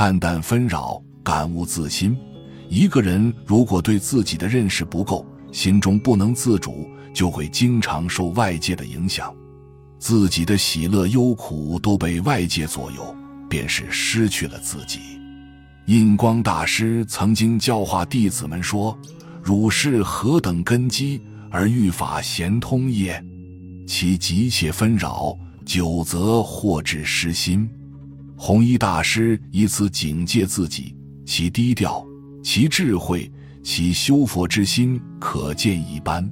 看淡纷扰，感悟自心。一个人如果对自己的认识不够，心中不能自主，就会经常受外界的影响，自己的喜乐忧苦都被外界左右，便是失去了自己。印光大师曾经教化弟子们说：“汝是何等根基而欲法咸通也？其急切纷扰，久则祸至失心。”弘一大师以此警戒自己，其低调，其智慧，其修佛之心可见一斑。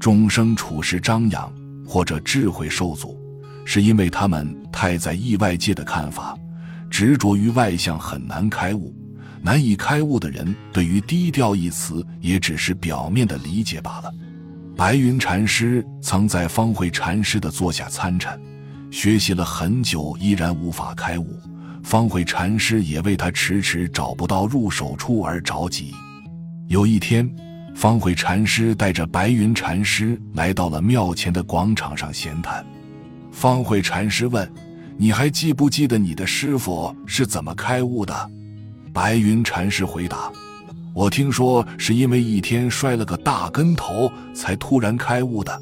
众生处事张扬或者智慧受阻，是因为他们太在意外界的看法，执着于外相，很难开悟。难以开悟的人，对于“低调”一词也只是表面的理解罢了。白云禅师曾在方慧禅师的座下参禅。学习了很久，依然无法开悟。方慧禅师也为他迟迟找不到入手处而着急。有一天，方慧禅师带着白云禅师来到了庙前的广场上闲谈。方慧禅师问：“你还记不记得你的师傅是怎么开悟的？”白云禅师回答：“我听说是因为一天摔了个大跟头，才突然开悟的。”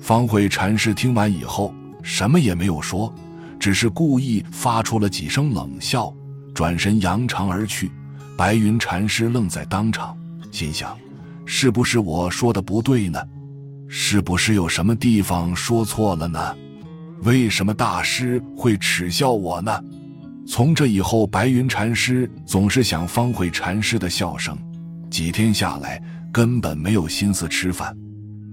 方慧禅师听完以后。什么也没有说，只是故意发出了几声冷笑，转身扬长而去。白云禅师愣在当场，心想：是不是我说的不对呢？是不是有什么地方说错了呢？为什么大师会耻笑我呢？从这以后，白云禅师总是想方会禅师的笑声，几天下来根本没有心思吃饭。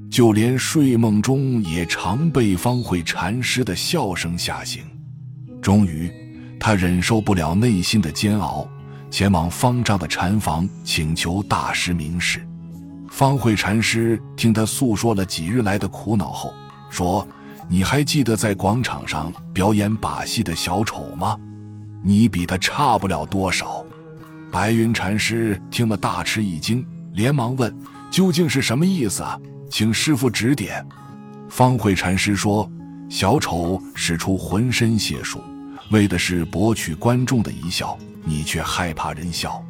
就连睡梦中也常被方慧禅师的笑声吓醒。终于，他忍受不了内心的煎熬，前往方丈的禅房请求大师明示。方慧禅师听他诉说了几日来的苦恼后，说：“你还记得在广场上表演把戏的小丑吗？你比他差不了多少。”白云禅师听了大吃一惊，连忙问：“究竟是什么意思啊？”请师傅指点。方慧禅师说：“小丑使出浑身解数，为的是博取观众的一笑，你却害怕人笑。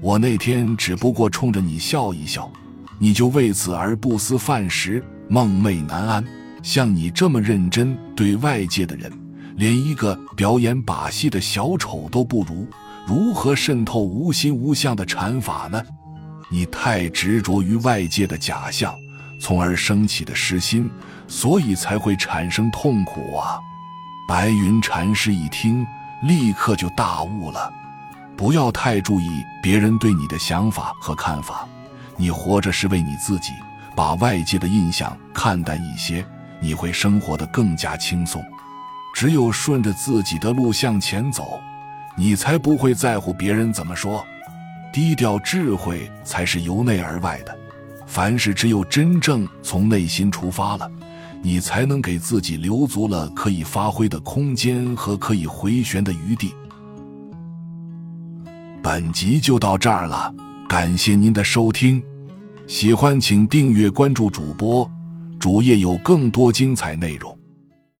我那天只不过冲着你笑一笑，你就为此而不思饭食，梦寐难安。像你这么认真对外界的人，连一个表演把戏的小丑都不如，如何渗透无心无相的禅法呢？你太执着于外界的假象。”从而升起的失心，所以才会产生痛苦啊！白云禅师一听，立刻就大悟了。不要太注意别人对你的想法和看法，你活着是为你自己，把外界的印象看淡一些，你会生活的更加轻松。只有顺着自己的路向前走，你才不会在乎别人怎么说。低调智慧才是由内而外的。凡事只有真正从内心出发了，你才能给自己留足了可以发挥的空间和可以回旋的余地。本集就到这儿了，感谢您的收听，喜欢请订阅关注主播，主页有更多精彩内容。